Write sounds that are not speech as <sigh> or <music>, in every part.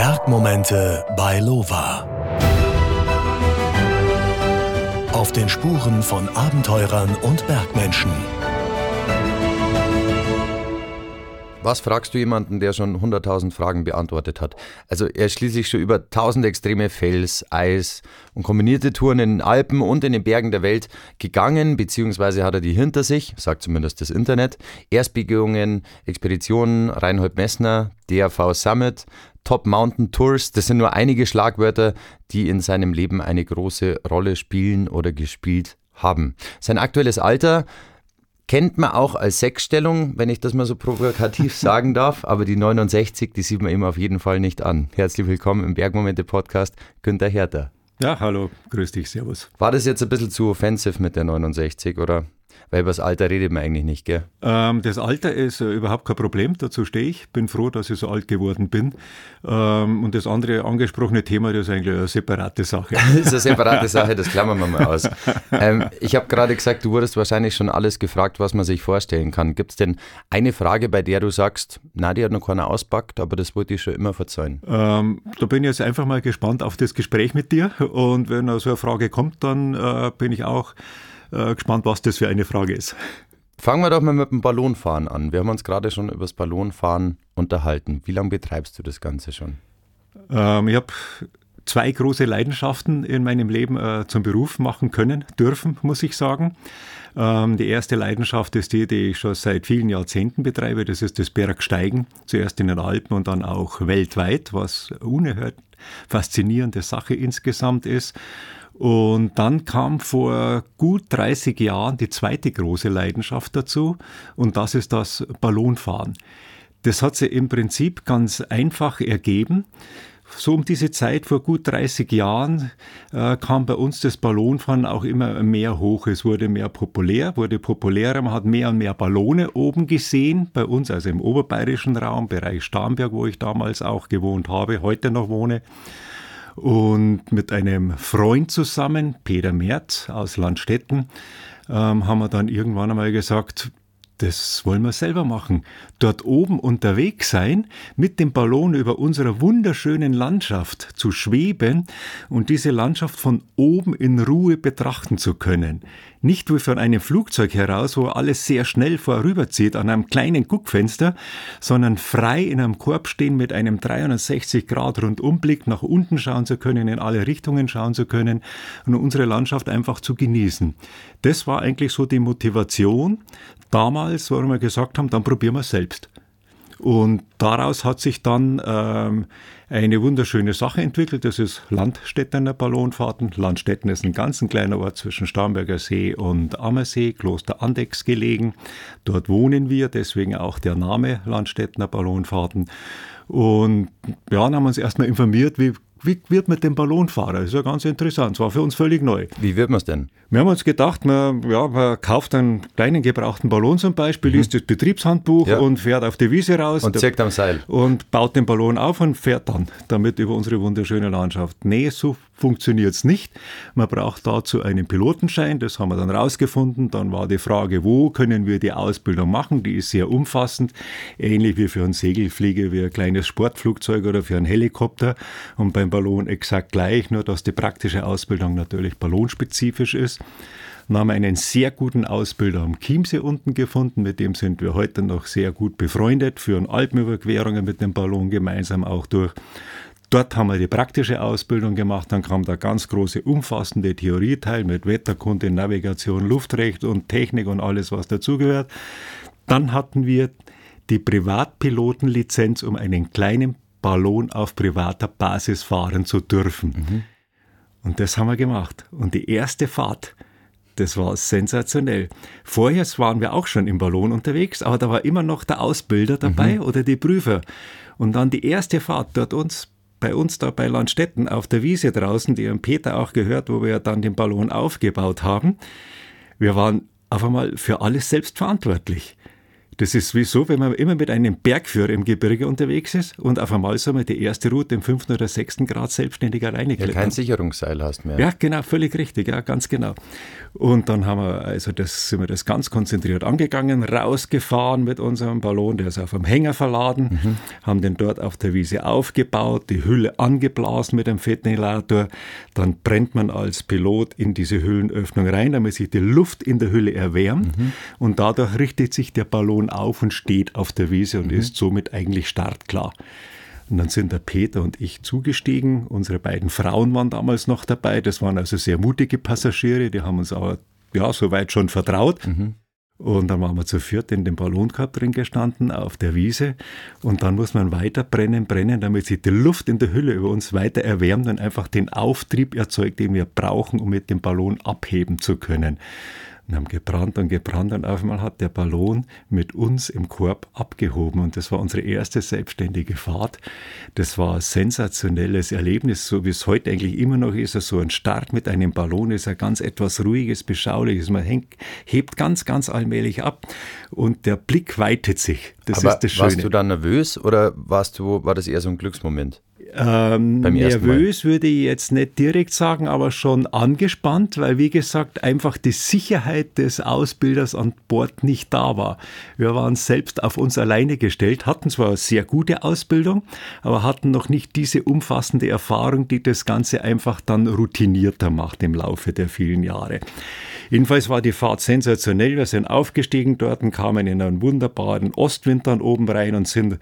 Bergmomente bei Lova. Auf den Spuren von Abenteurern und Bergmenschen. Was fragst du jemanden, der schon 100.000 Fragen beantwortet hat? Also er schließlich schon über 1000 extreme Fels, Eis und kombinierte Touren in den Alpen und in den Bergen der Welt gegangen, beziehungsweise hat er die hinter sich, sagt zumindest das Internet. Erstbegehungen, Expeditionen, Reinhold Messner, DRV Summit, Top Mountain Tours, das sind nur einige Schlagwörter, die in seinem Leben eine große Rolle spielen oder gespielt haben. Sein aktuelles Alter Kennt man auch als Sechsstellung, wenn ich das mal so provokativ <laughs> sagen darf, aber die 69, die sieht man ihm auf jeden Fall nicht an. Herzlich willkommen im Bergmomente-Podcast, Günther Herter. Ja, hallo, grüß dich, servus. War das jetzt ein bisschen zu offensiv mit der 69, oder? Weil über das Alter redet man eigentlich nicht, gell? Ähm, das Alter ist äh, überhaupt kein Problem, dazu stehe ich. Bin froh, dass ich so alt geworden bin. Ähm, und das andere angesprochene Thema, das ist eigentlich eine separate Sache. <laughs> das ist eine separate <laughs> Sache, das klammern wir mal aus. Ähm, ich habe gerade gesagt, du wurdest wahrscheinlich schon alles gefragt, was man sich vorstellen kann. Gibt es denn eine Frage, bei der du sagst, na, die hat noch keiner auspackt, aber das wollte ich schon immer verzeihen? Ähm, da bin ich jetzt einfach mal gespannt auf das Gespräch mit dir. Und wenn so eine Frage kommt, dann äh, bin ich auch äh, gespannt, was das für eine Frage ist. Fangen wir doch mal mit dem Ballonfahren an. Wir haben uns gerade schon über das Ballonfahren unterhalten. Wie lange betreibst du das Ganze schon? Ähm, ich habe zwei große Leidenschaften in meinem Leben äh, zum Beruf machen können, dürfen, muss ich sagen. Ähm, die erste Leidenschaft ist die, die ich schon seit vielen Jahrzehnten betreibe. Das ist das Bergsteigen. Zuerst in den Alpen und dann auch weltweit, was unerhört faszinierende Sache insgesamt ist. Und dann kam vor gut 30 Jahren die zweite große Leidenschaft dazu und das ist das Ballonfahren. Das hat sich im Prinzip ganz einfach ergeben. So um diese Zeit vor gut 30 Jahren äh, kam bei uns das Ballonfahren auch immer mehr hoch. Es wurde mehr populär, wurde populärer. Man hat mehr und mehr Ballone oben gesehen. Bei uns, also im oberbayerischen Raum, Bereich Starnberg, wo ich damals auch gewohnt habe, heute noch wohne. Und mit einem Freund zusammen, Peter Merz aus Landstetten, ähm, haben wir dann irgendwann einmal gesagt, das wollen wir selber machen. Dort oben unterwegs sein, mit dem Ballon über unserer wunderschönen Landschaft zu schweben und diese Landschaft von oben in Ruhe betrachten zu können. Nicht wie von einem Flugzeug heraus, wo alles sehr schnell vorüberzieht an einem kleinen Guckfenster, sondern frei in einem Korb stehen mit einem 360 Grad Rundumblick nach unten schauen zu können, in alle Richtungen schauen zu können und unsere Landschaft einfach zu genießen. Das war eigentlich so die Motivation damals, warum wir gesagt haben, dann probieren wir es selbst. Und daraus hat sich dann ähm, eine wunderschöne Sache entwickelt. Das ist Landstädtener Ballonfahrten. Landstätten ist ein ganz ein kleiner Ort zwischen Starnberger See und Ammersee, Kloster Andex gelegen. Dort wohnen wir, deswegen auch der Name Landstädtener Ballonfahrten. Und ja, dann haben wir uns erstmal informiert, wie wie wird man den Ballonfahrer? Das ist ja ganz interessant. Das war für uns völlig neu. Wie wird man es denn? Wir haben uns gedacht, man, ja, man kauft einen kleinen gebrauchten Ballon zum Beispiel, mhm. liest das Betriebshandbuch ja. und fährt auf die Wiese raus. Und zirkt am Seil. Und baut den Ballon auf und fährt dann damit über unsere wunderschöne Landschaft. Nee, so funktioniert es nicht. Man braucht dazu einen Pilotenschein, das haben wir dann rausgefunden. Dann war die Frage, wo können wir die Ausbildung machen? Die ist sehr umfassend, ähnlich wie für einen Segelflieger, wie ein kleines Sportflugzeug oder für einen Helikopter. Und beim Ballon exakt gleich, nur dass die praktische Ausbildung natürlich ballonspezifisch ist. Dann haben wir einen sehr guten Ausbilder am Chiemsee unten gefunden, mit dem sind wir heute noch sehr gut befreundet, führen Alpenüberquerungen mit dem Ballon gemeinsam auch durch. Dort haben wir die praktische Ausbildung gemacht, dann kam der ganz große, umfassende Theorieteil mit Wetterkunde, Navigation, Luftrecht und Technik und alles, was dazugehört. Dann hatten wir die Privatpilotenlizenz, um einen kleinen Ballon auf privater Basis fahren zu dürfen. Mhm. Und das haben wir gemacht. Und die erste Fahrt, das war sensationell. Vorher waren wir auch schon im Ballon unterwegs, aber da war immer noch der Ausbilder dabei mhm. oder die Prüfer. Und dann die erste Fahrt dort uns bei uns da bei Landstetten auf der Wiese draußen, die haben Peter auch gehört, wo wir dann den Ballon aufgebaut haben. Wir waren auf einmal für alles selbst verantwortlich. Das ist wie so, wenn man immer mit einem Bergführer im Gebirge unterwegs ist und auf einmal soll man die erste Route im fünften oder sechsten Grad selbstständig alleine klettern. Ja, kein Sicherungsseil hast mehr. Ja, genau, völlig richtig, ja, ganz genau. Und dann haben wir, also das, sind wir das ganz konzentriert angegangen, rausgefahren mit unserem Ballon, der ist auf einem Hänger verladen, mhm. haben den dort auf der Wiese aufgebaut, die Hülle angeblasen mit einem Ventilator. Dann brennt man als Pilot in diese Hüllenöffnung rein, damit sich die Luft in der Hülle erwärmt mhm. und dadurch richtet sich der Ballon auf und steht auf der Wiese und mhm. ist somit eigentlich startklar. Und dann sind der Peter und ich zugestiegen. Unsere beiden Frauen waren damals noch dabei. Das waren also sehr mutige Passagiere. Die haben uns aber ja, soweit schon vertraut. Mhm. Und dann waren wir zu viert in dem Ballonkorb drin gestanden auf der Wiese. Und dann muss man weiter brennen, brennen, damit sich die Luft in der Hülle über uns weiter erwärmt und einfach den Auftrieb erzeugt, den wir brauchen, um mit dem Ballon abheben zu können und haben gebrannt und gebrannt und auf einmal hat der Ballon mit uns im Korb abgehoben und das war unsere erste selbstständige Fahrt. Das war ein sensationelles Erlebnis, so wie es heute eigentlich immer noch ist. So ein Start mit einem Ballon ist ein ganz etwas ruhiges, beschauliches. Man hängt, hebt ganz, ganz allmählich ab und der Blick weitet sich. Das Aber ist das Schöne. Warst du dann nervös oder warst du, war das eher so ein Glücksmoment? Ähm, nervös würde ich jetzt nicht direkt sagen, aber schon angespannt, weil wie gesagt einfach die Sicherheit des Ausbilders an Bord nicht da war. Wir waren selbst auf uns alleine gestellt, hatten zwar eine sehr gute Ausbildung, aber hatten noch nicht diese umfassende Erfahrung, die das Ganze einfach dann routinierter macht im Laufe der vielen Jahre. Jedenfalls war die Fahrt sensationell. Wir sind aufgestiegen dort und kamen in einen wunderbaren Ostwind dann oben rein und sind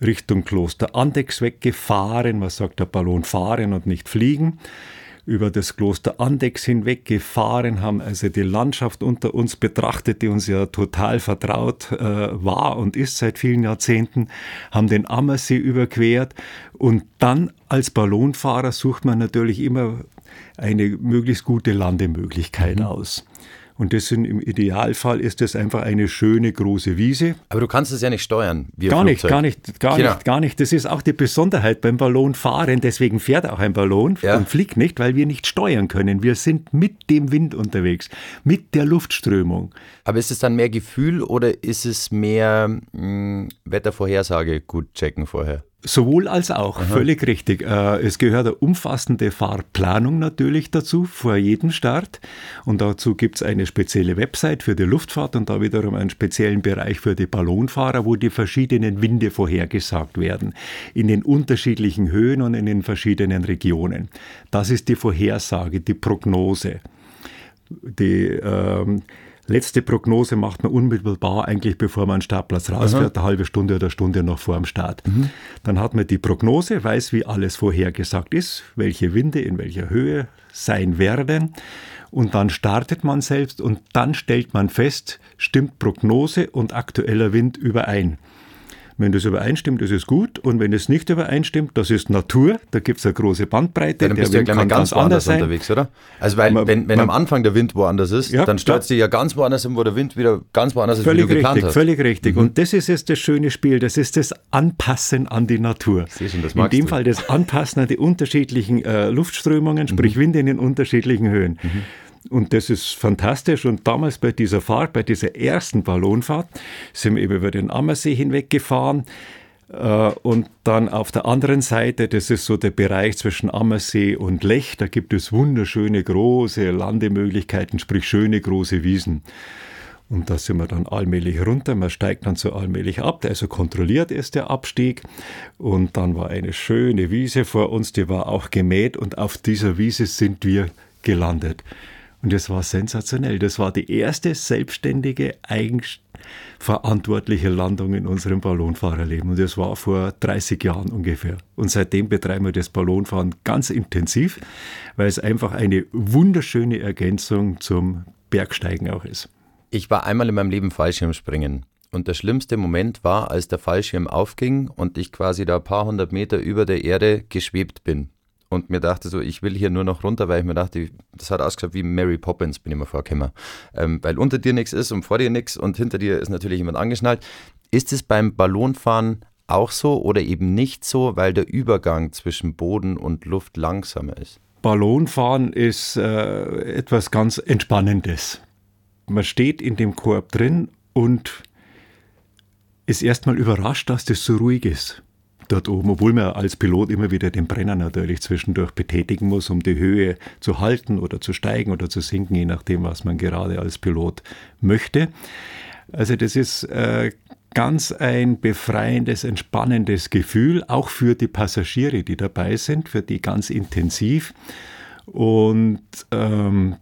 Richtung Kloster Andex weggefahren. Man sagt der Ballon fahren und nicht fliegen über das Kloster Andex hinweg gefahren, haben also die Landschaft unter uns betrachtet, die uns ja total vertraut äh, war und ist seit vielen Jahrzehnten, haben den Ammersee überquert und dann als Ballonfahrer sucht man natürlich immer eine möglichst gute Landemöglichkeit mhm. aus. Und das sind, im Idealfall ist das einfach eine schöne große Wiese. Aber du kannst es ja nicht steuern. gar nicht, gar nicht, gar genau. nicht, gar nicht. Das ist auch die Besonderheit beim Ballonfahren. Deswegen fährt auch ein Ballon ja. und fliegt nicht, weil wir nicht steuern können. Wir sind mit dem Wind unterwegs, mit der Luftströmung. Aber ist es dann mehr Gefühl oder ist es mehr mh, hm, Wettervorhersage gut checken vorher? Sowohl als auch, Aha. völlig richtig. Äh, es gehört eine umfassende Fahrplanung natürlich dazu, vor jedem Start. Und dazu gibt es eine spezielle Website für die Luftfahrt und da wiederum einen speziellen Bereich für die Ballonfahrer, wo die verschiedenen Winde vorhergesagt werden. In den unterschiedlichen Höhen und in den verschiedenen Regionen. Das ist die Vorhersage, die Prognose. Die, ähm, letzte Prognose macht man unmittelbar eigentlich, bevor man einen Startplatz rausfährt, eine halbe Stunde oder Stunde noch vor dem Start. Mhm. Dann hat man die Prognose, weiß, wie alles vorhergesagt ist, welche Winde in welcher Höhe sein werden. Und dann startet man selbst und dann stellt man fest, stimmt Prognose und aktueller Wind überein. Wenn das übereinstimmt, ist es gut. Und wenn es nicht übereinstimmt, das ist Natur. Da gibt es eine große Bandbreite. Ja, dann bist der du ja gleich ganz, ganz anders sein. unterwegs, oder? Also weil, man, wenn, wenn man, am Anfang der Wind woanders ist, ja, dann stürzt ja. dich ja ganz woanders hin, wo der Wind wieder ganz woanders ist, völlig wie du richtig, geplant hast. Völlig richtig. Mhm. Und das ist jetzt das schöne Spiel. Das ist das Anpassen an die Natur. Schon, das in dem du. Fall das Anpassen an die unterschiedlichen äh, Luftströmungen, sprich mhm. Wind in den unterschiedlichen Höhen. Mhm. Und das ist fantastisch. Und damals bei dieser Fahrt, bei dieser ersten Ballonfahrt, sind wir eben über den Ammersee hinweg gefahren. Äh, und dann auf der anderen Seite, das ist so der Bereich zwischen Ammersee und Lech, da gibt es wunderschöne große Landemöglichkeiten, sprich schöne große Wiesen. Und da sind wir dann allmählich runter, man steigt dann so allmählich ab, also kontrolliert ist der Abstieg. Und dann war eine schöne Wiese vor uns, die war auch gemäht und auf dieser Wiese sind wir gelandet. Und das war sensationell. Das war die erste selbstständige, eigenverantwortliche Landung in unserem Ballonfahrerleben. Und das war vor 30 Jahren ungefähr. Und seitdem betreiben wir das Ballonfahren ganz intensiv, weil es einfach eine wunderschöne Ergänzung zum Bergsteigen auch ist. Ich war einmal in meinem Leben Fallschirmspringen. Und der schlimmste Moment war, als der Fallschirm aufging und ich quasi da ein paar hundert Meter über der Erde geschwebt bin und mir dachte so, ich will hier nur noch runter, weil ich mir dachte, das hat ausgeschaut wie Mary Poppins, bin ich mir vorgekommen. Ähm, weil unter dir nichts ist und vor dir nichts und hinter dir ist natürlich jemand angeschnallt. Ist es beim Ballonfahren auch so oder eben nicht so, weil der Übergang zwischen Boden und Luft langsamer ist? Ballonfahren ist äh, etwas ganz Entspannendes. Man steht in dem Korb drin und ist erstmal überrascht, dass das so ruhig ist dort oben, obwohl man als Pilot immer wieder den Brenner natürlich zwischendurch betätigen muss, um die Höhe zu halten oder zu steigen oder zu sinken, je nachdem, was man gerade als Pilot möchte. Also das ist äh, ganz ein befreiendes, entspannendes Gefühl, auch für die Passagiere, die dabei sind, für die ganz intensiv. Und ähm,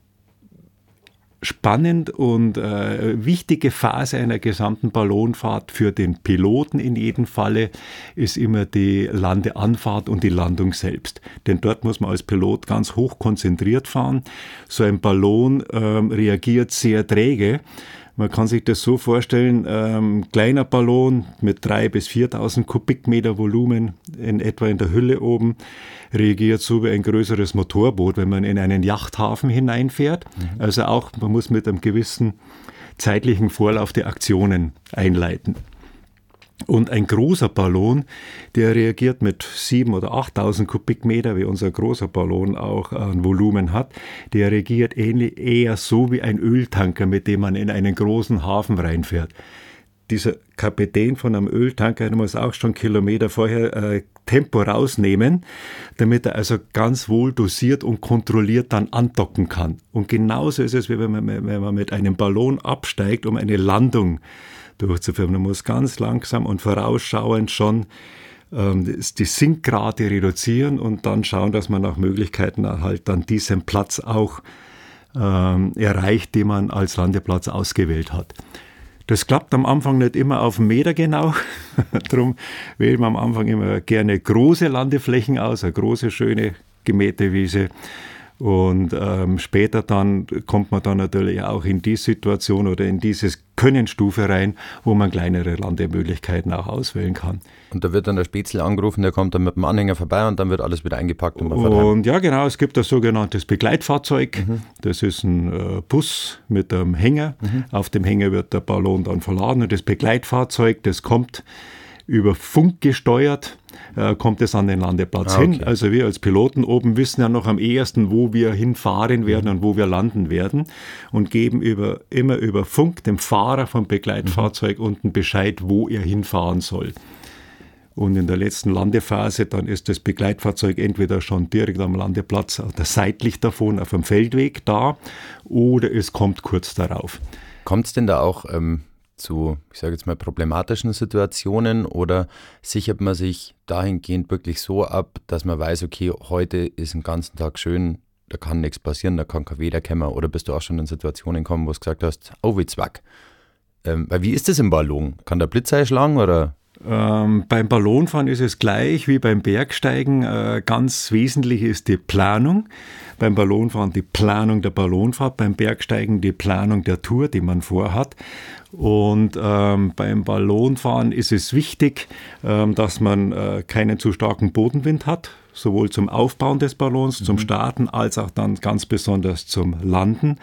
spannend und äh, wichtige Phase einer gesamten Ballonfahrt für den Piloten in jedem Falle ist immer die Landeanfahrt und die Landung selbst. Denn dort muss man als Pilot ganz hoch konzentriert fahren. So ein Ballon ähm, reagiert sehr träge. Man kann sich das so vorstellen, ähm, kleiner Ballon mit 3.000 bis 4.000 Kubikmeter Volumen in etwa in der Hülle oben, reagiert so wie ein größeres Motorboot, wenn man in einen Yachthafen hineinfährt. Mhm. Also auch, man muss mit einem gewissen zeitlichen Vorlauf die Aktionen einleiten. Und ein großer Ballon, der reagiert mit 7.000 oder 8.000 Kubikmeter, wie unser großer Ballon auch ein Volumen hat, der reagiert ähnlich eher so wie ein Öltanker, mit dem man in einen großen Hafen reinfährt. Dieser Kapitän von einem Öltanker muss auch schon Kilometer vorher äh, Tempo rausnehmen, damit er also ganz wohl dosiert und kontrolliert dann andocken kann. Und genauso ist es, wie wenn man, wenn man mit einem Ballon absteigt, um eine Landung zu durchzuführen. Man muss ganz langsam und vorausschauend schon ähm, die Sinkrate reduzieren und dann schauen, dass man nach Möglichkeiten halt dann diesen Platz auch ähm, erreicht, den man als Landeplatz ausgewählt hat. Das klappt am Anfang nicht immer auf den Meter genau. <laughs> Darum wählt man am Anfang immer gerne große Landeflächen aus, eine große, schöne gemähte Wiese. Und ähm, später dann kommt man dann natürlich auch in die Situation oder in diese Könnenstufe rein, wo man kleinere Landemöglichkeiten auch auswählen kann. Und da wird dann der Spätzle angerufen, der kommt dann mit dem Anhänger vorbei und dann wird alles wieder eingepackt und man fährt Und ja, genau, es gibt ein sogenanntes Begleitfahrzeug. Mhm. Das ist ein äh, Bus mit einem Hänger. Mhm. Auf dem Hänger wird der Ballon dann verladen und das Begleitfahrzeug, das kommt über Funk gesteuert äh, kommt es an den Landeplatz ah, okay. hin. Also wir als Piloten oben wissen ja noch am ehesten, wo wir hinfahren werden und wo wir landen werden und geben über, immer über Funk dem Fahrer vom Begleitfahrzeug mhm. unten Bescheid, wo er hinfahren soll. Und in der letzten Landephase, dann ist das Begleitfahrzeug entweder schon direkt am Landeplatz oder seitlich davon auf dem Feldweg da oder es kommt kurz darauf. Kommt es denn da auch ähm, zu, ich sage jetzt mal, problematischen Situationen oder sichert man sich dahingehend wirklich so ab, dass man weiß, okay, heute ist ein ganzen Tag schön, da kann nichts passieren, da kann kein Weder kommen oder bist du auch schon in Situationen kommen, wo du gesagt hast, oh wie zwack. Ähm, weil wie ist das im Ballon? Kann der Blitz einschlagen oder? Ähm, beim Ballonfahren ist es gleich wie beim Bergsteigen. Äh, ganz wesentlich ist die Planung. Beim Ballonfahren die Planung der Ballonfahrt, beim Bergsteigen die Planung der Tour, die man vorhat. Und ähm, beim Ballonfahren ist es wichtig, ähm, dass man äh, keinen zu starken Bodenwind hat, sowohl zum Aufbauen des Ballons, mhm. zum Starten, als auch dann ganz besonders zum Landen.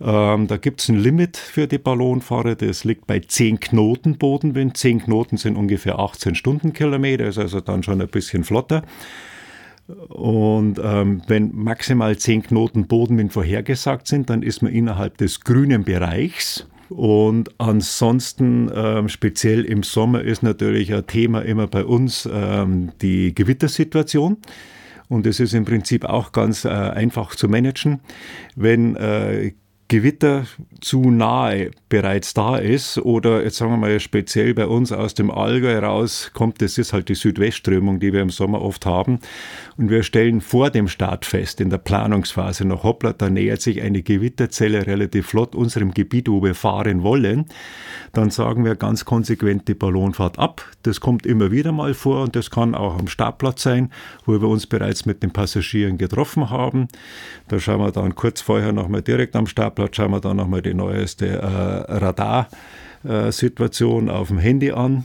Ähm, da gibt es ein Limit für die Ballonfahrer, das liegt bei 10 Knoten Bodenwind. 10 Knoten sind ungefähr 18 Stundenkilometer, ist also dann schon ein bisschen flotter. Und ähm, wenn maximal 10 Knoten Bodenwind vorhergesagt sind, dann ist man innerhalb des grünen Bereichs. Und ansonsten, ähm, speziell im Sommer, ist natürlich ein Thema immer bei uns ähm, die Gewittersituation. Und es ist im Prinzip auch ganz äh, einfach zu managen. Wenn äh, Gewitter zu nahe bereits da ist oder jetzt sagen wir mal speziell bei uns aus dem Allgäu raus kommt, das ist halt die Südwestströmung, die wir im Sommer oft haben und wir stellen vor dem Start fest, in der Planungsphase noch hoppla, da nähert sich eine Gewitterzelle relativ flott unserem Gebiet, wo wir fahren wollen, dann sagen wir ganz konsequent die Ballonfahrt ab. Das kommt immer wieder mal vor und das kann auch am Startplatz sein, wo wir uns bereits mit den Passagieren getroffen haben. Da schauen wir dann kurz vorher nochmal direkt am Startplatz, schauen wir dann nochmal die neueste äh, Radarsituation auf dem Handy an.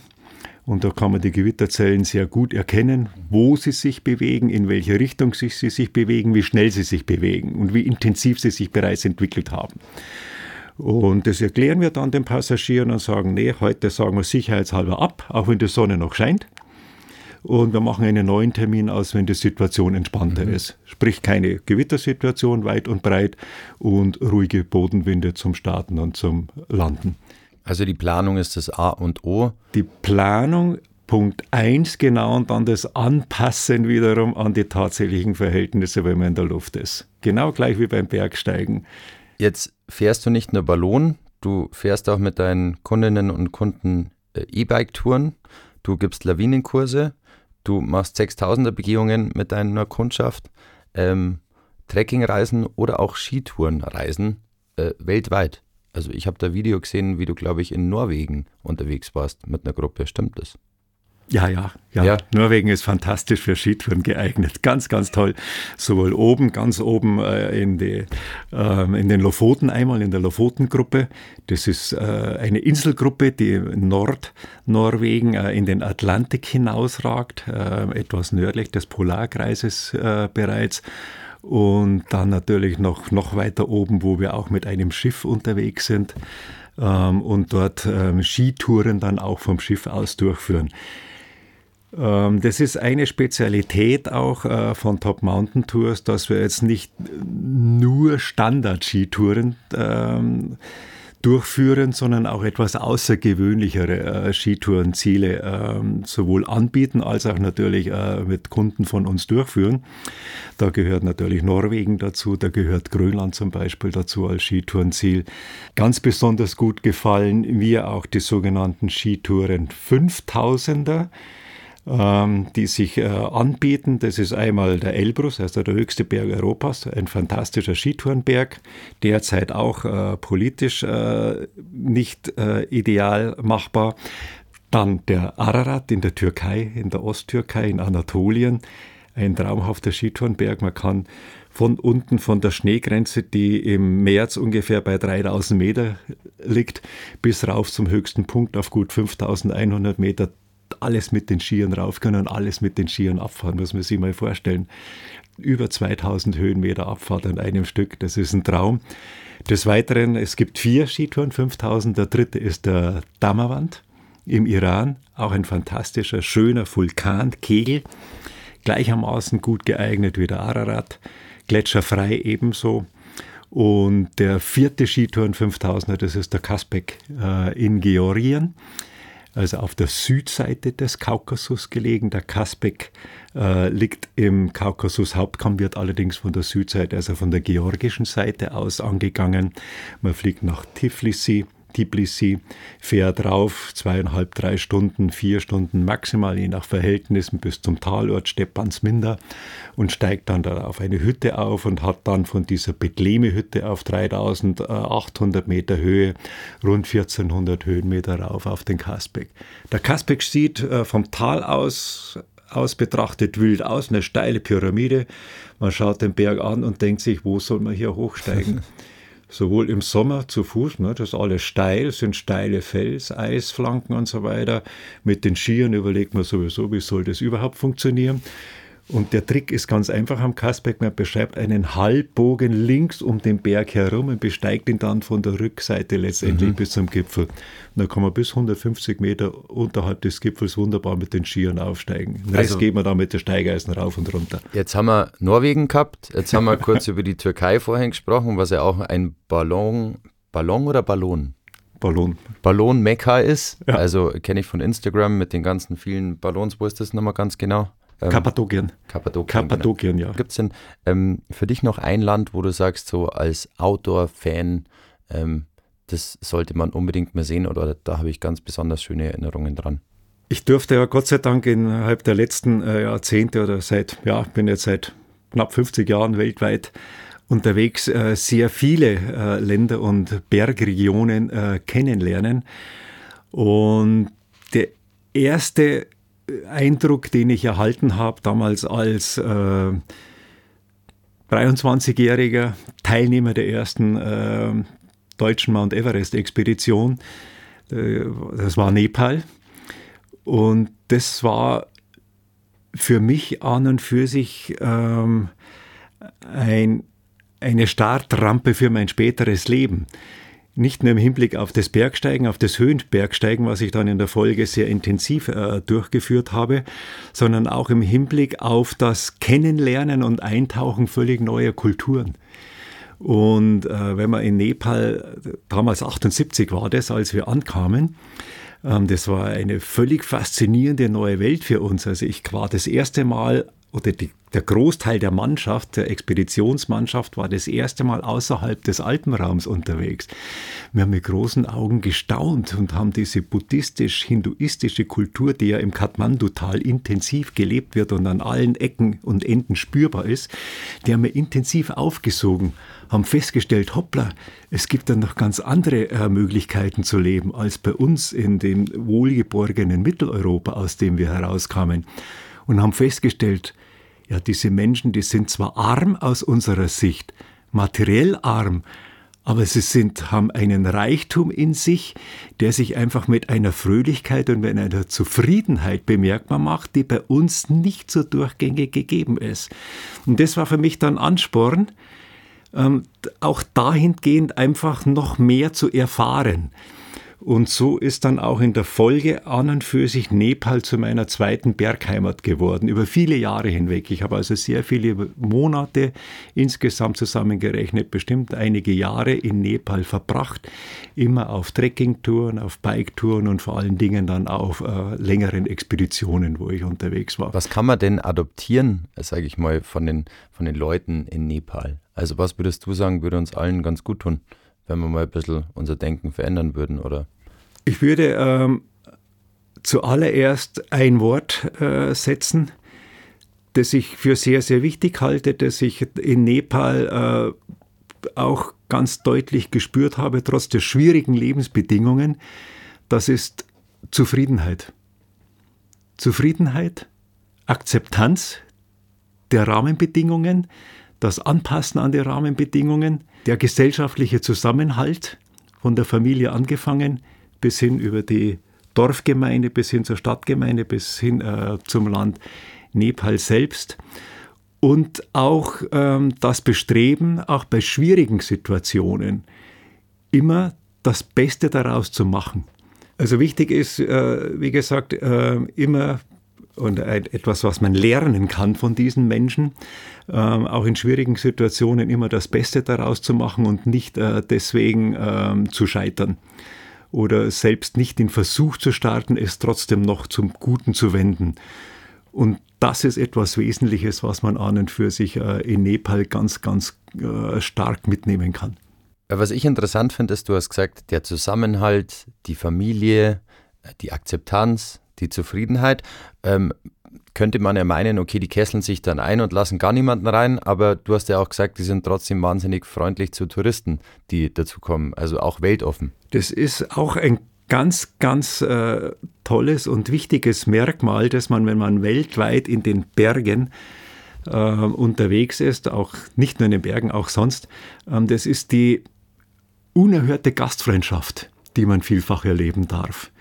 Und da kann man die Gewitterzellen sehr gut erkennen, wo sie sich bewegen, in welche Richtung sie sich bewegen, wie schnell sie sich bewegen und wie intensiv sie sich bereits entwickelt haben. Und das erklären wir dann den Passagieren und sagen, nee, heute sagen wir sicherheitshalber ab, auch wenn die Sonne noch scheint. Und wir machen einen neuen Termin aus, wenn die Situation entspannter mhm. ist. Sprich keine Gewittersituation weit und breit und ruhige Bodenwinde zum Starten und zum Landen. Also die Planung ist das A und O. Die Planung Punkt 1 genau und dann das Anpassen wiederum an die tatsächlichen Verhältnisse, wenn man in der Luft ist. Genau gleich wie beim Bergsteigen. Jetzt fährst du nicht nur Ballon, du fährst auch mit deinen Kundinnen und Kunden äh, E-Bike-Touren, du gibst Lawinenkurse, du machst 6000er Begehungen mit deiner Kundschaft, ähm, Trekkingreisen oder auch Skitourenreisen äh, weltweit. Also ich habe da Video gesehen, wie du, glaube ich, in Norwegen unterwegs warst mit einer Gruppe. Stimmt das? Ja, ja, ja, ja. Norwegen ist fantastisch für Skitouren geeignet. Ganz, ganz toll. Sowohl oben, ganz oben äh, in, die, äh, in den Lofoten einmal, in der Lofotengruppe. Das ist äh, eine Inselgruppe, die Nordnorwegen äh, in den Atlantik hinausragt, äh, etwas nördlich des Polarkreises äh, bereits. Und dann natürlich noch, noch weiter oben, wo wir auch mit einem Schiff unterwegs sind ähm, und dort ähm, Skitouren dann auch vom Schiff aus durchführen. Ähm, das ist eine Spezialität auch äh, von Top Mountain Tours, dass wir jetzt nicht nur Standard-Skitouren ähm, durchführen, sondern auch etwas außergewöhnlichere äh, Skitourenziele ähm, sowohl anbieten als auch natürlich äh, mit Kunden von uns durchführen. Da gehört natürlich Norwegen dazu, da gehört Grönland zum Beispiel dazu als Skitourenziel. Ganz besonders gut gefallen mir auch die sogenannten Skitouren 5000er ähm, die sich äh, anbieten. Das ist einmal der Elbrus, also der höchste Berg Europas, ein fantastischer Skitourenberg, derzeit auch äh, politisch äh, nicht äh, ideal machbar. Dann der Ararat in der Türkei, in der Osttürkei, in Anatolien, ein traumhafter Skitourenberg. Man kann von unten von der Schneegrenze, die im März ungefähr bei 3000 Meter liegt, bis rauf zum höchsten Punkt auf gut 5100 Meter alles mit den Skiern rauf können und alles mit den Skiern abfahren, muss man sich mal vorstellen. Über 2000 Höhenmeter Abfahrt an einem Stück, das ist ein Traum. Des Weiteren, es gibt vier Skitouren, 5000. Der dritte ist der Damawand im Iran, auch ein fantastischer, schöner Vulkankegel, gleichermaßen gut geeignet wie der Ararat, gletscherfrei ebenso. Und der vierte Skitouren 5000er, das ist der Kaspek äh, in Georgien also auf der Südseite des Kaukasus gelegen. Der Kaspek äh, liegt im Kaukasus Hauptkamm, wird allerdings von der Südseite, also von der georgischen Seite aus angegangen. Man fliegt nach Tiflisi Tbilisi, fährt rauf, zweieinhalb, drei Stunden, vier Stunden maximal, je nach Verhältnissen, bis zum Talort Stepansminda und steigt dann da auf eine Hütte auf und hat dann von dieser Bethleme-Hütte auf 3800 Meter Höhe rund 1400 Höhenmeter rauf auf den Kaspek. Der Kaspek sieht äh, vom Tal aus aus betrachtet wild aus, eine steile Pyramide. Man schaut den Berg an und denkt sich, wo soll man hier hochsteigen? <laughs> sowohl im Sommer zu Fuß, ne, das ist alles steil, sind steile Fels, Eisflanken und so weiter. Mit den Skiern überlegt man sowieso, wie soll das überhaupt funktionieren. Und der Trick ist ganz einfach am Kasberg. Man beschreibt einen Halbbogen links um den Berg herum und besteigt ihn dann von der Rückseite letztendlich mhm. bis zum Gipfel. Und dann kann man bis 150 Meter unterhalb des Gipfels wunderbar mit den Skiern aufsteigen. Den Rest also, geht man dann mit der Steigeisen rauf und runter. Jetzt haben wir Norwegen gehabt, jetzt haben wir kurz <laughs> über die Türkei vorhin gesprochen, was ja auch ein Ballon, Ballon oder Ballon? Ballon. Ballon Mekka ist. Ja. Also kenne ich von Instagram mit den ganzen vielen Ballons. Wo ist das nochmal ganz genau? Ähm, Kappadokien. Kappadokien, Kappadokien genau. ja. Gibt es denn ähm, für dich noch ein Land, wo du sagst, so als Outdoor-Fan, ähm, das sollte man unbedingt mal sehen oder da habe ich ganz besonders schöne Erinnerungen dran? Ich durfte ja Gott sei Dank innerhalb der letzten äh, Jahrzehnte oder seit, ja, bin jetzt seit knapp 50 Jahren weltweit unterwegs, äh, sehr viele äh, Länder und Bergregionen äh, kennenlernen. Und der erste Eindruck, den ich erhalten habe, damals als äh, 23-jähriger Teilnehmer der ersten äh, deutschen Mount Everest-Expedition. Äh, das war Nepal. Und das war für mich an und für sich ähm, ein, eine Startrampe für mein späteres Leben nicht nur im Hinblick auf das Bergsteigen, auf das Höhenbergsteigen, was ich dann in der Folge sehr intensiv äh, durchgeführt habe, sondern auch im Hinblick auf das Kennenlernen und Eintauchen völlig neuer Kulturen. Und äh, wenn man in Nepal, damals 78 war das, als wir ankamen, ähm, das war eine völlig faszinierende neue Welt für uns. Also ich war das erste Mal oder die, der Großteil der Mannschaft, der Expeditionsmannschaft, war das erste Mal außerhalb des Alpenraums unterwegs. Wir haben mit großen Augen gestaunt und haben diese buddhistisch-hinduistische Kultur, die ja im Kathmandu-Tal intensiv gelebt wird und an allen Ecken und Enden spürbar ist, die haben wir intensiv aufgesogen, haben festgestellt, hoppla, es gibt dann noch ganz andere äh, Möglichkeiten zu leben als bei uns in dem wohlgeborgenen Mitteleuropa, aus dem wir herauskamen und haben festgestellt, ja, diese Menschen, die sind zwar arm aus unserer Sicht, materiell arm, aber sie sind, haben einen Reichtum in sich, der sich einfach mit einer Fröhlichkeit und mit einer Zufriedenheit bemerkbar macht, die bei uns nicht so durchgängig gegeben ist. Und das war für mich dann Ansporn, ähm, auch dahingehend einfach noch mehr zu erfahren. Und so ist dann auch in der Folge an und für sich Nepal zu meiner zweiten Bergheimat geworden, über viele Jahre hinweg. Ich habe also sehr viele Monate insgesamt zusammengerechnet, bestimmt einige Jahre in Nepal verbracht, immer auf Trekkingtouren, auf Biketouren und vor allen Dingen dann auf äh, längeren Expeditionen, wo ich unterwegs war. Was kann man denn adoptieren, sage ich mal, von den, von den Leuten in Nepal? Also was würdest du sagen, würde uns allen ganz gut tun? Wenn wir mal ein bisschen unser Denken verändern würden, oder? Ich würde ähm, zuallererst ein Wort äh, setzen, das ich für sehr, sehr wichtig halte, das ich in Nepal äh, auch ganz deutlich gespürt habe, trotz der schwierigen Lebensbedingungen. Das ist Zufriedenheit. Zufriedenheit, Akzeptanz der Rahmenbedingungen, das Anpassen an die Rahmenbedingungen, der gesellschaftliche Zusammenhalt von der Familie angefangen bis hin über die Dorfgemeinde, bis hin zur Stadtgemeinde, bis hin äh, zum Land Nepal selbst. Und auch ähm, das Bestreben, auch bei schwierigen Situationen, immer das Beste daraus zu machen. Also wichtig ist, äh, wie gesagt, äh, immer und etwas, was man lernen kann von diesen Menschen, ähm, auch in schwierigen Situationen immer das Beste daraus zu machen und nicht äh, deswegen ähm, zu scheitern oder selbst nicht den Versuch zu starten, es trotzdem noch zum Guten zu wenden. Und das ist etwas Wesentliches, was man an und für sich äh, in Nepal ganz, ganz äh, stark mitnehmen kann. Was ich interessant finde, ist, du hast gesagt, der Zusammenhalt, die Familie, die Akzeptanz, die Zufriedenheit. Ähm, könnte man ja meinen, okay, die kesseln sich dann ein und lassen gar niemanden rein, aber du hast ja auch gesagt, die sind trotzdem wahnsinnig freundlich zu Touristen, die dazu kommen, also auch weltoffen. Das ist auch ein ganz, ganz äh, tolles und wichtiges Merkmal, dass man, wenn man weltweit in den Bergen äh, unterwegs ist, auch nicht nur in den Bergen, auch sonst, ähm, das ist die unerhörte Gastfreundschaft, die man vielfach erleben darf.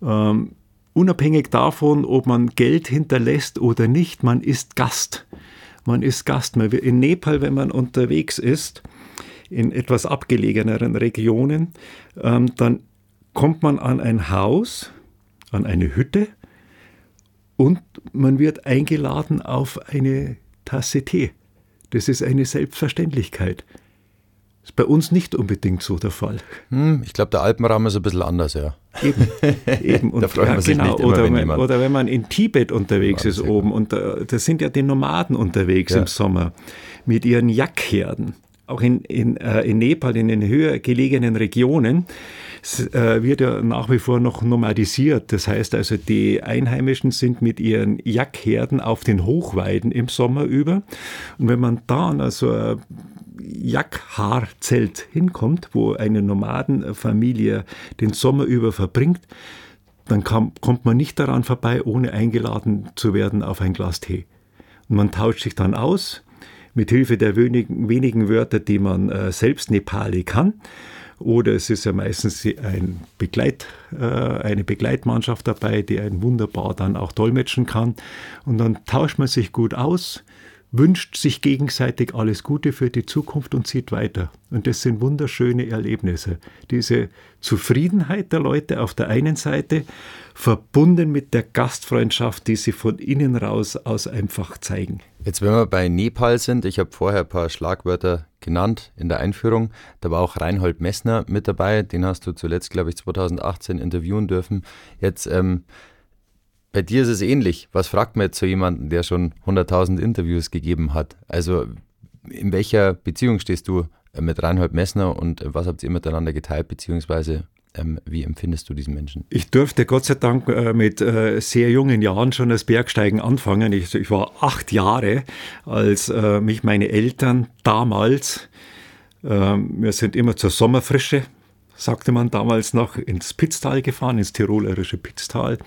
Ähm, unabhängig davon, ob man Geld hinterlässt oder nicht, man ist Gast. Man ist Gast. In Nepal, wenn man unterwegs ist, in etwas abgelegeneren Regionen, ähm, dann kommt man an ein Haus, an eine Hütte und man wird eingeladen auf eine Tasse Tee. Das ist eine Selbstverständlichkeit. Ist bei uns nicht unbedingt so der Fall. Hm, ich glaube, der Alpenraum ist ein bisschen anders, ja. Eben, eben. <laughs> Und, da freut man ja, sich genau. nicht immer, oder, wenn oder wenn man in Tibet unterwegs ist oben und da, da, sind ja die Nomaden unterwegs ja. im Sommer mit ihren Jackherden. Auch in, in, äh, in Nepal, in den höher gelegenen Regionen, äh, wird ja nach wie vor noch nomadisiert. Das heißt also, die Einheimischen sind mit ihren Jackherden auf den Hochweiden im Sommer über. Und wenn man da an also Jackhaarzelt hinkommt, wo eine Nomadenfamilie den Sommer über verbringt, dann kam, kommt man nicht daran vorbei, ohne eingeladen zu werden auf ein Glas Tee. Und man tauscht sich dann aus, mit Hilfe der wenigen, wenigen Wörter, die man äh, selbst Nepali kann. Oder es ist ja meistens ein Begleit, äh, eine Begleitmannschaft dabei, die einen wunderbar dann auch dolmetschen kann. Und dann tauscht man sich gut aus, wünscht sich gegenseitig alles Gute für die Zukunft und zieht weiter. Und das sind wunderschöne Erlebnisse. Diese Zufriedenheit der Leute auf der einen Seite, verbunden mit der Gastfreundschaft, die sie von innen raus aus einfach zeigen. Jetzt, wenn wir bei Nepal sind, ich habe vorher ein paar Schlagwörter genannt in der Einführung. Da war auch Reinhold Messner mit dabei. Den hast du zuletzt, glaube ich, 2018 interviewen dürfen. Jetzt, ähm, bei dir ist es ähnlich. Was fragt man jetzt so jemanden, der schon 100.000 Interviews gegeben hat? Also, in welcher Beziehung stehst du äh, mit Reinhold Messner und äh, was habt ihr miteinander geteilt, beziehungsweise ähm, wie empfindest du diesen Menschen? Ich durfte Gott sei Dank äh, mit sehr jungen Jahren schon das Bergsteigen anfangen. Ich, war acht Jahre, als mich meine Eltern damals, ähm, wir sind immer zur Sommerfrische, sagte man damals noch, ins Pitztal gefahren, ins tirolerische Pitztal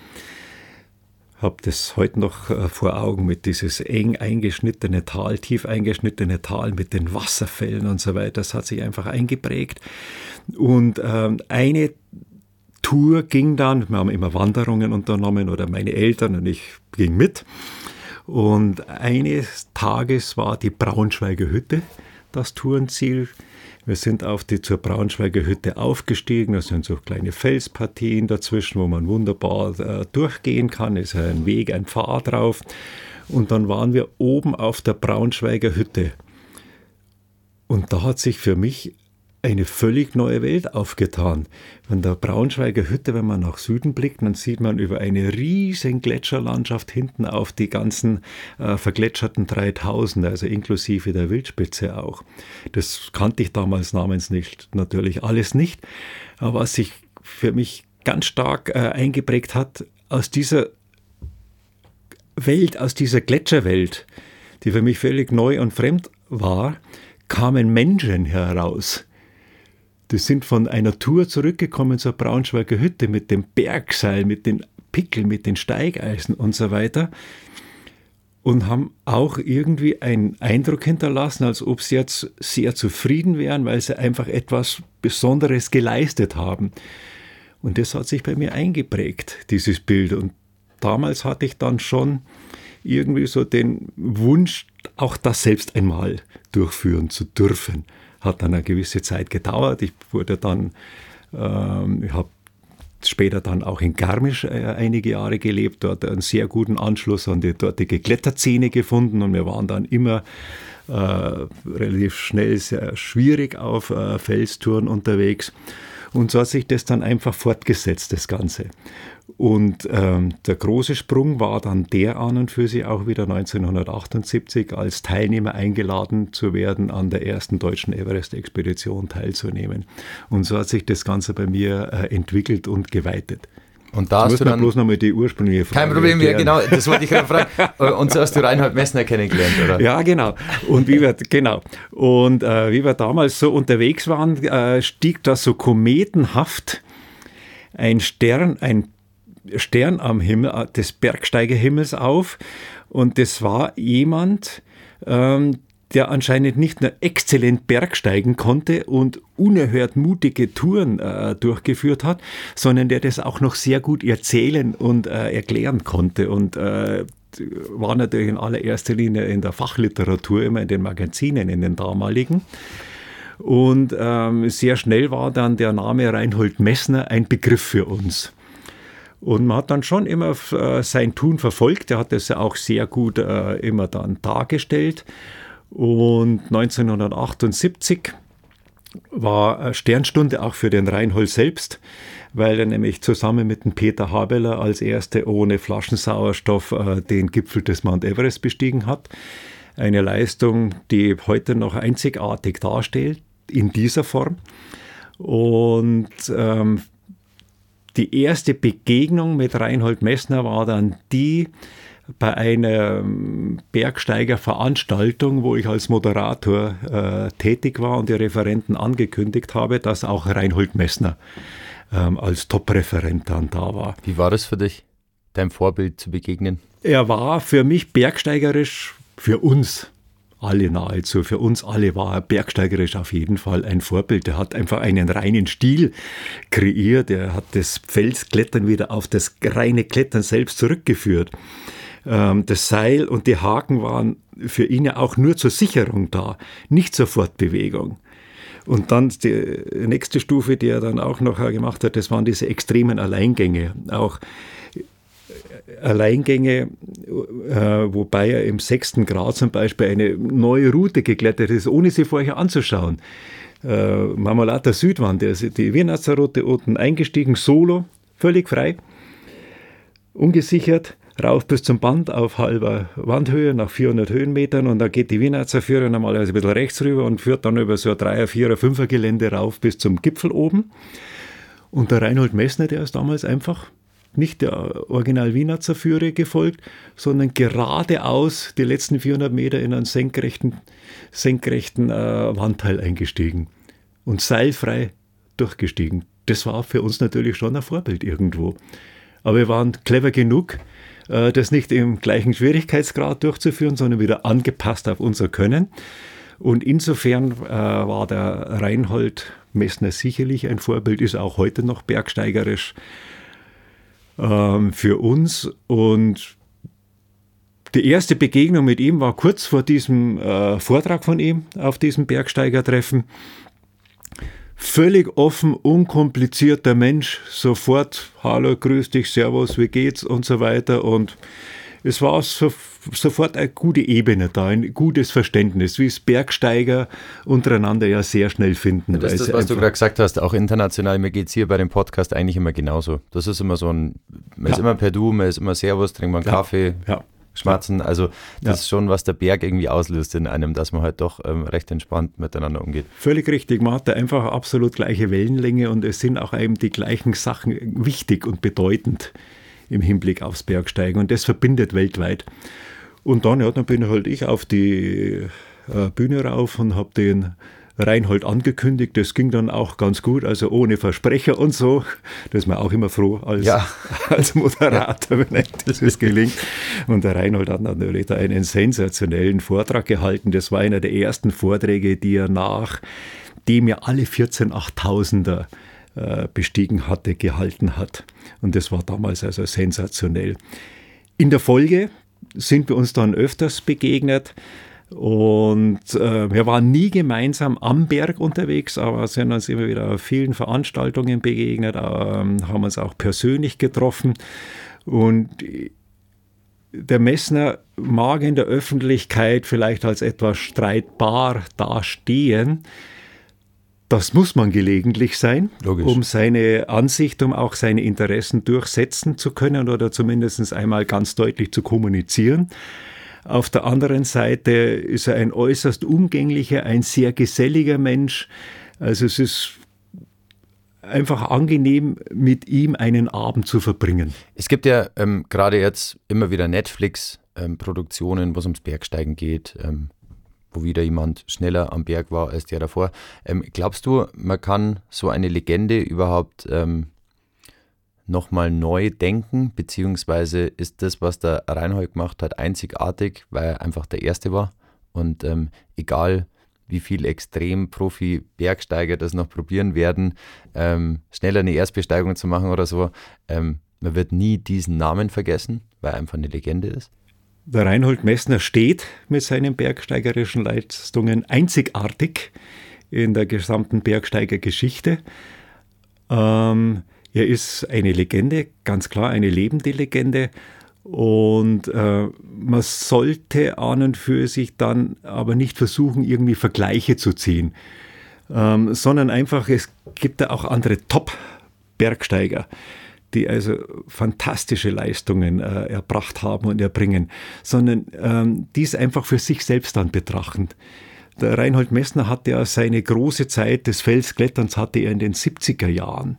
habe das heute noch äh, vor Augen mit dieses eng eingeschnittene Tal, tief eingeschnittene Tal mit den Wasserfällen und so weiter. Das hat sich einfach eingeprägt. Und ähm, eine Tour ging dann, wir haben immer Wanderungen unternommen oder meine Eltern und ich ging mit. Und eines Tages war die Braunschweiger Hütte das Tourenziel. Wir sind auf die zur Braunschweiger Hütte aufgestiegen. Da sind so kleine Felspartien dazwischen, wo man wunderbar äh, durchgehen kann. Es ist ein Weg, ein Pfad drauf. Und dann waren wir oben auf der Braunschweiger Hütte. Und da hat sich für mich eine völlig neue Welt aufgetan. Von der Braunschweiger Hütte, wenn man nach Süden blickt, dann sieht man über eine riesen Gletscherlandschaft hinten auf die ganzen äh, vergletscherten 3000, also inklusive der Wildspitze auch. Das kannte ich damals namens nicht, natürlich alles nicht. Aber was sich für mich ganz stark äh, eingeprägt hat, aus dieser Welt, aus dieser Gletscherwelt, die für mich völlig neu und fremd war, kamen Menschen heraus, die sind von einer Tour zurückgekommen zur Braunschweiger Hütte mit dem Bergseil, mit den Pickeln, mit den Steigeisen und so weiter und haben auch irgendwie einen Eindruck hinterlassen, als ob sie jetzt sehr zufrieden wären, weil sie einfach etwas Besonderes geleistet haben. Und das hat sich bei mir eingeprägt, dieses Bild. Und damals hatte ich dann schon irgendwie so den Wunsch, auch das selbst einmal durchführen zu dürfen hat dann eine gewisse Zeit gedauert. Ich wurde dann, ähm, ich habe später dann auch in Garmisch äh, einige Jahre gelebt, dort einen sehr guten Anschluss an die dortige Kletterszene gefunden und wir waren dann immer äh, relativ schnell sehr schwierig auf äh, Felstouren unterwegs. Und so hat sich das dann einfach fortgesetzt, das Ganze. Und ähm, der große Sprung war dann der an und für sich auch wieder 1978 als Teilnehmer eingeladen zu werden, an der ersten deutschen Everest-Expedition teilzunehmen. Und so hat sich das Ganze bei mir äh, entwickelt und geweitet. Und da hast du dann bloß nochmal die ursprüngliche Frage. Kein Problem, ja, genau, das wollte ich gerade fragen. <laughs> Äh, und so hast du Reinhard Messner kennengelernt, oder? Ja, genau. Und wie wir, genau. Und äh, wie wir damals so unterwegs waren, äh, stieg da so kometenhaft ein Stern, ein Stern am Himmel, äh, des Bergsteigerhimmels auf. Und das war jemand, ähm, der anscheinend nicht nur exzellent bergsteigen konnte und unerhört mutige Touren äh, durchgeführt hat, sondern der das auch noch sehr gut erzählen und äh, erklären konnte. Und äh, war natürlich in allererster Linie in der Fachliteratur, immer in den Magazinen, in den damaligen. Und ähm, sehr schnell war dann der Name Reinhold Messner ein Begriff für uns. Und man hat dann schon immer äh, sein Tun verfolgt. Er hat das ja auch sehr gut äh, immer dann dargestellt. Und 1978 war Sternstunde auch für den Reinhold selbst, weil er nämlich zusammen mit dem Peter Habeler als Erste ohne Flaschensauerstoff äh, den Gipfel des Mount Everest bestiegen hat. Eine Leistung, die heute noch einzigartig darstellt, in dieser Form. Und ähm, die erste Begegnung mit Reinhold Messner war dann die bei einer ähm, Bergsteigerveranstaltung, wo ich als Moderator äh, tätig war und die Referenten angekündigt habe, dass auch Reinhold Messner ähm, als Top-Referent dann da war. Wie war das für dich, deinem Vorbild zu begegnen? Er war für mich bergsteigerisch, für uns alle nahezu. Für uns alle war er bergsteigerisch auf jeden Fall ein Vorbild. Er hat einfach einen reinen Stil kreiert. Er hat das Felsklettern wieder auf das reine Klettern selbst zurückgeführt. Ähm, das Seil und die Haken waren für ihn ja auch nur zur Sicherung da, nicht zur Fortbewegung. Und dann die nächste Stufe, die er dann auch noch gemacht hat, das waren diese extremen Alleingänge. Auch Alleingänge äh, wobei er im sechsten Grad zum Beispiel eine neue Route geklettert ist, ohne sie vorher anzuschauen. Äh, Marmolata Südwand, der ist die Wiener Route unten eingestiegen, solo, völlig frei, ungesichert, rauf bis zum Band auf halber Wandhöhe nach 400 Höhenmetern und da geht die Wiener Führer normalerweise ein bisschen rechts rüber und führt dann über so ein 3er, 4er, 5er Gelände rauf bis zum Gipfel oben. Und der Reinhold Messner, der ist damals einfach nicht der Original Wiener Führer gefolgt, sondern geradeaus die letzten 400 Meter in einen senkrechten, senkrechten äh, Wandteil eingestiegen und seilfrei durchgestiegen. Das war für uns natürlich schon ein Vorbild irgendwo. Aber wir waren clever genug, äh, das nicht im gleichen Schwierigkeitsgrad durchzuführen, sondern wieder angepasst auf unser Können. Und insofern äh, war der Reinhold Messner sicherlich ein Vorbild, ist auch heute noch bergsteigerisch ähm, für uns. Und die erste Begegnung mit ihm war kurz vor diesem äh, Vortrag von ihm auf diesem Bergsteigertreffen. Völlig offen, unkomplizierter Mensch, sofort, hallo, grüß dich, servus, wie geht's und so weiter. Und es war so, sofort eine gute Ebene da, ein gutes Verständnis, wie es Bergsteiger untereinander ja sehr schnell finden. Ja, das ist das, was du gerade gesagt hast, auch international. Mir geht es hier bei dem Podcast eigentlich immer genauso. Das ist immer so ein, man ja. ist immer per Du, man ist immer Servus, trinkt man Kaffee. Ja. Schmatzen, also das ist schon, was der Berg irgendwie auslöst in einem, dass man halt doch ähm, recht entspannt miteinander umgeht. Völlig richtig, man hat da einfach absolut gleiche Wellenlänge und es sind auch eben die gleichen Sachen wichtig und bedeutend im Hinblick aufs Bergsteigen und das verbindet weltweit. Und dann, ja, dann bin halt ich auf die äh, Bühne rauf und habe den Reinhold angekündigt. Das ging dann auch ganz gut, also ohne Versprecher und so. Da ist man auch immer froh als, ja. <laughs> als Moderator, wenn das gelingt. Und der Reinhold hat natürlich da einen sensationellen Vortrag gehalten. Das war einer der ersten Vorträge, die er nach dem er alle 14 8000er äh, bestiegen hatte, gehalten hat. Und das war damals also sensationell. In der Folge sind wir uns dann öfters begegnet. Und äh, wir waren nie gemeinsam am Berg unterwegs, aber sind uns immer wieder auf vielen Veranstaltungen begegnet, äh, haben uns auch persönlich getroffen. Und der Messner mag in der Öffentlichkeit vielleicht als etwas streitbar dastehen, das muss man gelegentlich sein, Logisch. um seine Ansicht, um auch seine Interessen durchsetzen zu können oder zumindest einmal ganz deutlich zu kommunizieren. Auf der anderen Seite ist er ein äußerst umgänglicher, ein sehr geselliger Mensch. Also es ist einfach angenehm, mit ihm einen Abend zu verbringen. Es gibt ja ähm, gerade jetzt immer wieder Netflix-Produktionen, ähm, wo es ums Bergsteigen geht. Ähm, wo wieder jemand schneller am Berg war als der davor. Ähm, glaubst du, man kann so eine Legende überhaupt ähm, nochmal neu denken, beziehungsweise ist das, was der Reinhold gemacht hat, einzigartig, weil er einfach der Erste war? Und ähm, egal, wie viel Extrem-Profi-Bergsteiger das noch probieren werden, ähm, schneller eine Erstbesteigung zu machen oder so, ähm, man wird nie diesen Namen vergessen, weil er einfach eine Legende ist. Der Reinhold Messner steht mit seinen bergsteigerischen Leistungen einzigartig in der gesamten Bergsteigergeschichte. Ähm, er ist eine Legende, ganz klar eine lebende Legende. Und äh, man sollte an und für sich dann aber nicht versuchen, irgendwie Vergleiche zu ziehen, ähm, sondern einfach, es gibt da auch andere Top-Bergsteiger die also fantastische Leistungen äh, erbracht haben und erbringen, sondern ähm, dies einfach für sich selbst dann betrachten. Der Reinhold Messner hatte ja seine große Zeit des Felskletterns hatte er in den 70er Jahren.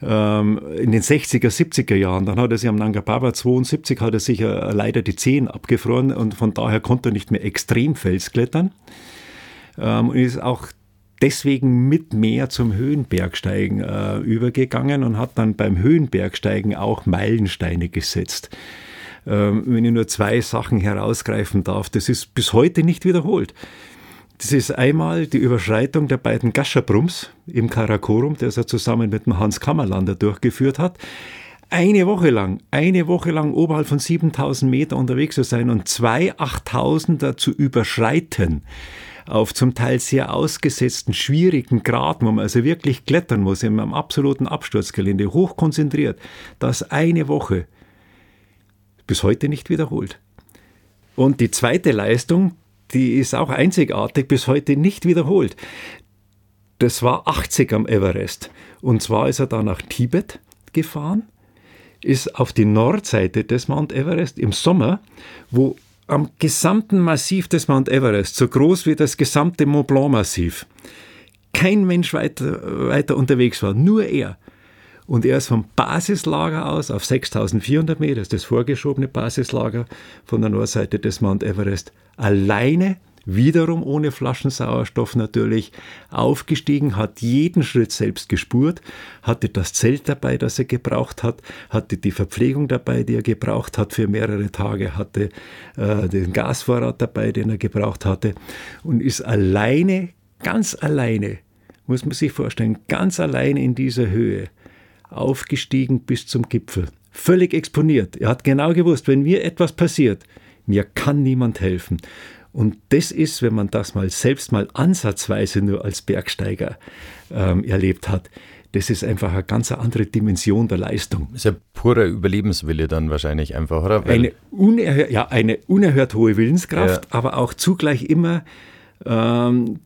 Ähm, in den 60er, 70er Jahren, dann hat er sich am Nanga Parbat 72 hat er sich äh, leider die Zehen abgefroren und von daher konnte er nicht mehr extrem Felsklettern. Ähm, und ist auch deswegen mit mehr zum Höhenbergsteigen äh, übergegangen und hat dann beim Höhenbergsteigen auch Meilensteine gesetzt. Ähm, wenn ich nur zwei Sachen herausgreifen darf, das ist bis heute nicht wiederholt. Das ist einmal die Überschreitung der beiden Gascherbrums im Karakorum, das er zusammen mit dem Hans Kammerlander durchgeführt hat. Eine Woche lang, eine Woche lang oberhalb von 7000 Meter unterwegs zu sein und zwei 8000er zu überschreiten auf zum Teil sehr ausgesetzten, schwierigen Graden, wo man also wirklich klettern muss, in einem absoluten Absturzgelände, hochkonzentriert, das eine Woche bis heute nicht wiederholt. Und die zweite Leistung, die ist auch einzigartig, bis heute nicht wiederholt. Das war 80 am Everest. Und zwar ist er da nach Tibet gefahren, ist auf die Nordseite des Mount Everest im Sommer, wo am gesamten Massiv des Mount Everest, so groß wie das gesamte Mont Blanc Massiv, kein Mensch weiter, weiter unterwegs war, nur er. Und er ist vom Basislager aus auf 6400 Meter, das vorgeschobene Basislager von der Nordseite des Mount Everest, alleine, wiederum ohne Flaschensauerstoff natürlich, aufgestiegen, hat jeden Schritt selbst gespurt, hatte das Zelt dabei, das er gebraucht hat, hatte die Verpflegung dabei, die er gebraucht hat für mehrere Tage, hatte äh, den Gasvorrat dabei, den er gebraucht hatte und ist alleine, ganz alleine, muss man sich vorstellen, ganz alleine in dieser Höhe, aufgestiegen bis zum Gipfel. Völlig exponiert. Er hat genau gewusst, wenn mir etwas passiert, mir kann niemand helfen. Und das ist, wenn man das mal selbst mal ansatzweise nur als Bergsteiger ähm, erlebt hat, das ist einfach eine ganz andere Dimension der Leistung. Das ist ja purer Überlebenswille dann wahrscheinlich einfach, oder? Weil eine, unerhört, ja, eine unerhört hohe Willenskraft, ja. aber auch zugleich immer ähm,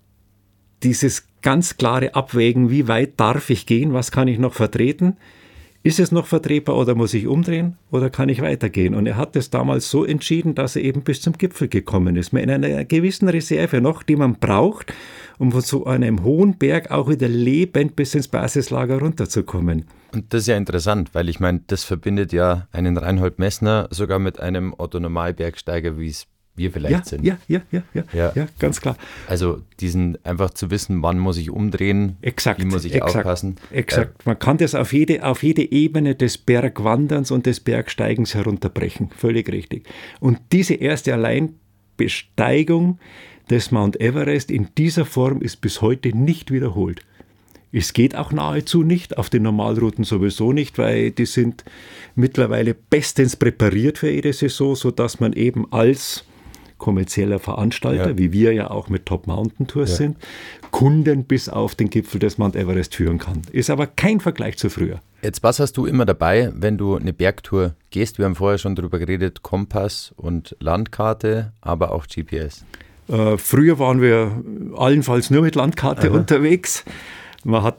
dieses ganz klare Abwägen, wie weit darf ich gehen, was kann ich noch vertreten, ist es noch vertretbar oder muss ich umdrehen oder kann ich weitergehen? Und er hat es damals so entschieden, dass er eben bis zum Gipfel gekommen ist, mit einer gewissen Reserve noch, die man braucht, um von so einem hohen Berg auch wieder lebend bis ins Basislager runterzukommen. Und das ist ja interessant, weil ich meine, das verbindet ja einen Reinhold Messner sogar mit einem Otto Normalbergsteiger, wie es wir vielleicht ja, sind. Ja, ja, ja, ja, ja, ja, ganz klar. Also diesen einfach zu wissen, wann muss ich umdrehen, exakt, wie muss ich exakt, aufpassen. Exakt. Man kann das auf jede, auf jede Ebene des Bergwanderns und des Bergsteigens herunterbrechen. Völlig richtig. Und diese erste Alleinbesteigung des Mount Everest in dieser Form ist bis heute nicht wiederholt. Es geht auch nahezu nicht, auf den Normalrouten sowieso nicht, weil die sind mittlerweile bestens präpariert für jede Saison, sodass man eben als kommerzieller Veranstalter, ja. wie wir ja auch mit Top Mountain Tours ja. sind, Kunden bis auf den Gipfel des Mount Everest führen kann. Ist aber kein Vergleich zu früher. Jetzt, was hast du immer dabei, wenn du eine Bergtour gehst? Wir haben vorher schon darüber geredet, Kompass und Landkarte, aber auch GPS. Äh, früher waren wir allenfalls nur mit Landkarte Aha. unterwegs. Man hat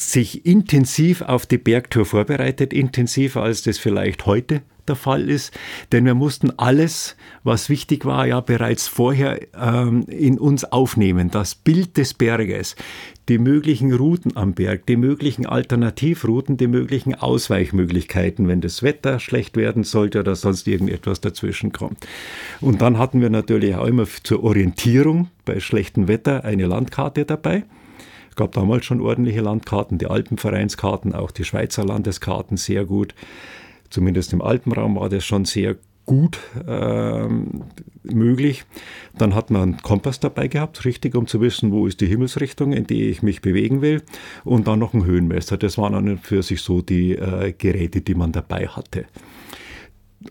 sich intensiv auf die Bergtour vorbereitet, intensiver als das vielleicht heute der Fall ist, denn wir mussten alles, was wichtig war, ja bereits vorher ähm, in uns aufnehmen. Das Bild des Berges, die möglichen Routen am Berg, die möglichen Alternativrouten, die möglichen Ausweichmöglichkeiten, wenn das Wetter schlecht werden sollte oder sonst irgendetwas dazwischen kommt. Und dann hatten wir natürlich auch immer zur Orientierung bei schlechtem Wetter eine Landkarte dabei. Gab damals schon ordentliche Landkarten, die Alpenvereinskarten, auch die Schweizer Landeskarten sehr gut zumindest im Alpenraum war das schon sehr gut ähm, möglich. Dann hat man einen Kompass dabei gehabt, richtig, um zu wissen, wo ist die Himmelsrichtung, in die ich mich bewegen will. Und dann noch ein Höhenmesser. Das waren an und für sich so die äh, Geräte, die man dabei hatte.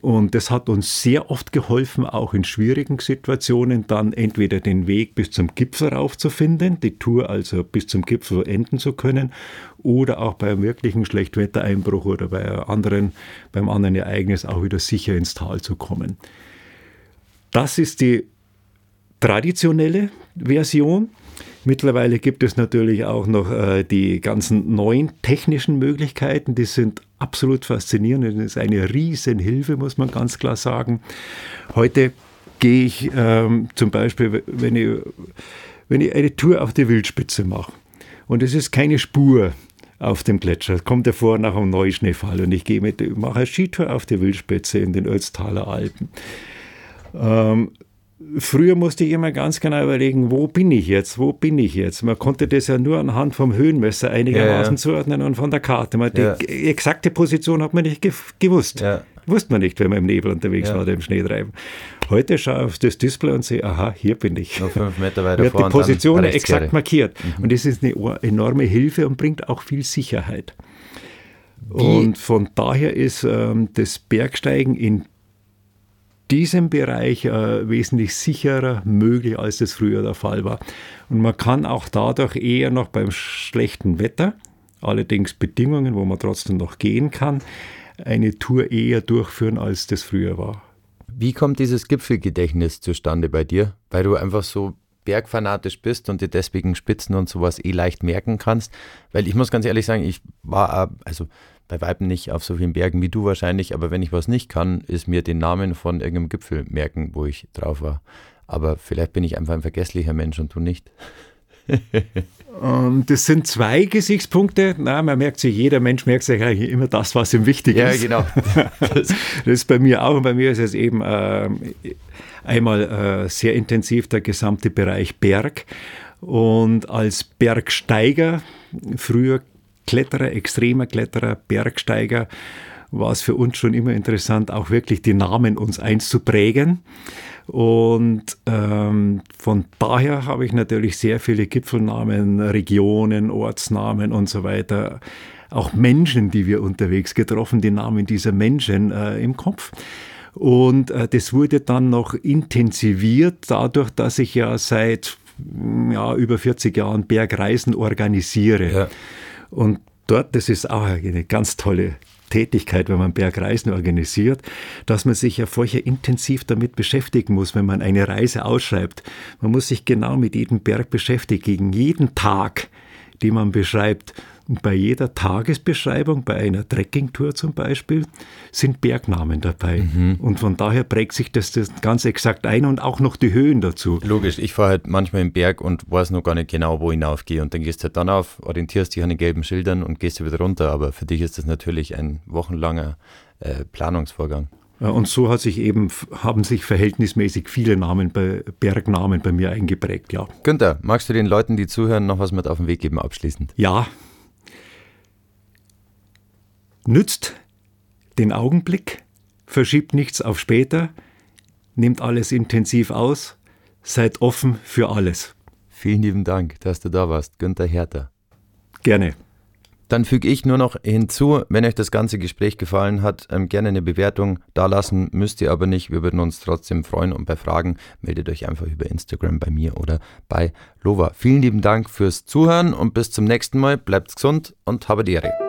Und das hat uns sehr oft geholfen, auch in schwierigen Situationen dann entweder den Weg bis zum Gipfel raufzufinden, die Tour also bis zum Gipfel enden zu können, oder auch bei einem wirklichen Schlechtwettereinbruch oder bei anderen, beim anderen Ereignis auch wieder sicher ins Tal zu kommen. Das ist die traditionelle Version. Mittlerweile gibt es natürlich auch noch äh, die ganzen neuen technischen Möglichkeiten, die sind absolut faszinierend. Das ist eine Riesenhilfe, muss man ganz klar sagen. Heute gehe ich ähm, zum Beispiel, wenn ich, wenn ich eine Tour auf die Wildspitze mache und es ist keine Spur auf dem Gletscher, kommt ja vor nach einem Neuschneefall und ich gehe mit, mache eine Skitour auf die Wildspitze in den Ötztaler Alpen. Ähm, Früher musste ich immer ganz genau überlegen, wo bin ich jetzt, wo bin ich jetzt. Man konnte das ja nur anhand vom Höhenmesser einigermaßen ja, ja. zuordnen und von der Karte. Man, die ja. exakte Position hat man nicht gewusst. Wusste man nicht, wenn man im Nebel unterwegs war oder im Schneetreiben. Heute schaue ich auf das Display und sehe, aha, hier bin ich. Noch fünf Meter weiter <laughs> Wird die Position exakt markiert. Mhm. Und das ist eine enorme Hilfe und bringt auch viel Sicherheit. Wie? Und von daher ist ähm, das Bergsteigen in diesem Bereich äh, wesentlich sicherer möglich, als das früher der Fall war. Und man kann auch dadurch eher noch beim schlechten Wetter, allerdings Bedingungen, wo man trotzdem noch gehen kann, eine Tour eher durchführen, als das früher war. Wie kommt dieses Gipfelgedächtnis zustande bei dir? Weil du einfach so bergfanatisch bist und dir deswegen Spitzen und sowas eh leicht merken kannst. Weil ich muss ganz ehrlich sagen, ich war, also bei Weitem nicht auf so vielen Bergen wie du wahrscheinlich, aber wenn ich was nicht kann, ist mir den Namen von irgendeinem Gipfel merken, wo ich drauf war. Aber vielleicht bin ich einfach ein vergesslicher Mensch und du nicht. <laughs> Und das sind zwei Gesichtspunkte. Na, man merkt sich, jeder Mensch merkt sich eigentlich immer das, was ihm wichtig ja, ist. Ja, genau. <laughs> das ist bei mir auch. Und bei mir ist es eben äh, einmal äh, sehr intensiv der gesamte Bereich Berg. Und als Bergsteiger, früher Kletterer, extremer Kletterer, Bergsteiger, war es für uns schon immer interessant, auch wirklich die Namen uns einzuprägen. Und ähm, von daher habe ich natürlich sehr viele Gipfelnamen, Regionen, Ortsnamen und so weiter, auch Menschen, die wir unterwegs getroffen, die Namen dieser Menschen äh, im Kopf. Und äh, das wurde dann noch intensiviert dadurch, dass ich ja seit ja, über 40 Jahren Bergreisen organisiere. Ja. Und dort, das ist auch eine ganz tolle Tätigkeit, wenn man Bergreisen organisiert, dass man sich ja vorher intensiv damit beschäftigen muss, wenn man eine Reise ausschreibt. Man muss sich genau mit jedem Berg beschäftigen, jeden Tag, den man beschreibt. Und bei jeder Tagesbeschreibung, bei einer Trekkingtour zum Beispiel, sind Bergnamen dabei. Mhm. Und von daher prägt sich das, das ganz exakt ein und auch noch die Höhen dazu. Logisch, ich fahre halt manchmal im Berg und weiß noch gar nicht genau, wo ich hinaufgehe. Und dann gehst du halt dann auf, orientierst dich an den gelben Schildern und gehst wieder runter. Aber für dich ist das natürlich ein wochenlanger äh, Planungsvorgang. Und so hat sich eben, haben sich verhältnismäßig viele Namen bei, Bergnamen bei mir eingeprägt, ja. Günther, magst du den Leuten, die zuhören, noch was mit auf den Weg geben abschließend? Ja, Nützt den Augenblick, verschiebt nichts auf später, nehmt alles intensiv aus, seid offen für alles. Vielen lieben Dank, dass du da warst, Günther Herter. Gerne. Dann füge ich nur noch hinzu, wenn euch das ganze Gespräch gefallen hat, ähm, gerne eine Bewertung dalassen, müsst ihr aber nicht. Wir würden uns trotzdem freuen und bei Fragen meldet euch einfach über Instagram bei mir oder bei Lova. Vielen lieben Dank fürs Zuhören und bis zum nächsten Mal. Bleibt gesund und habe die Ehre.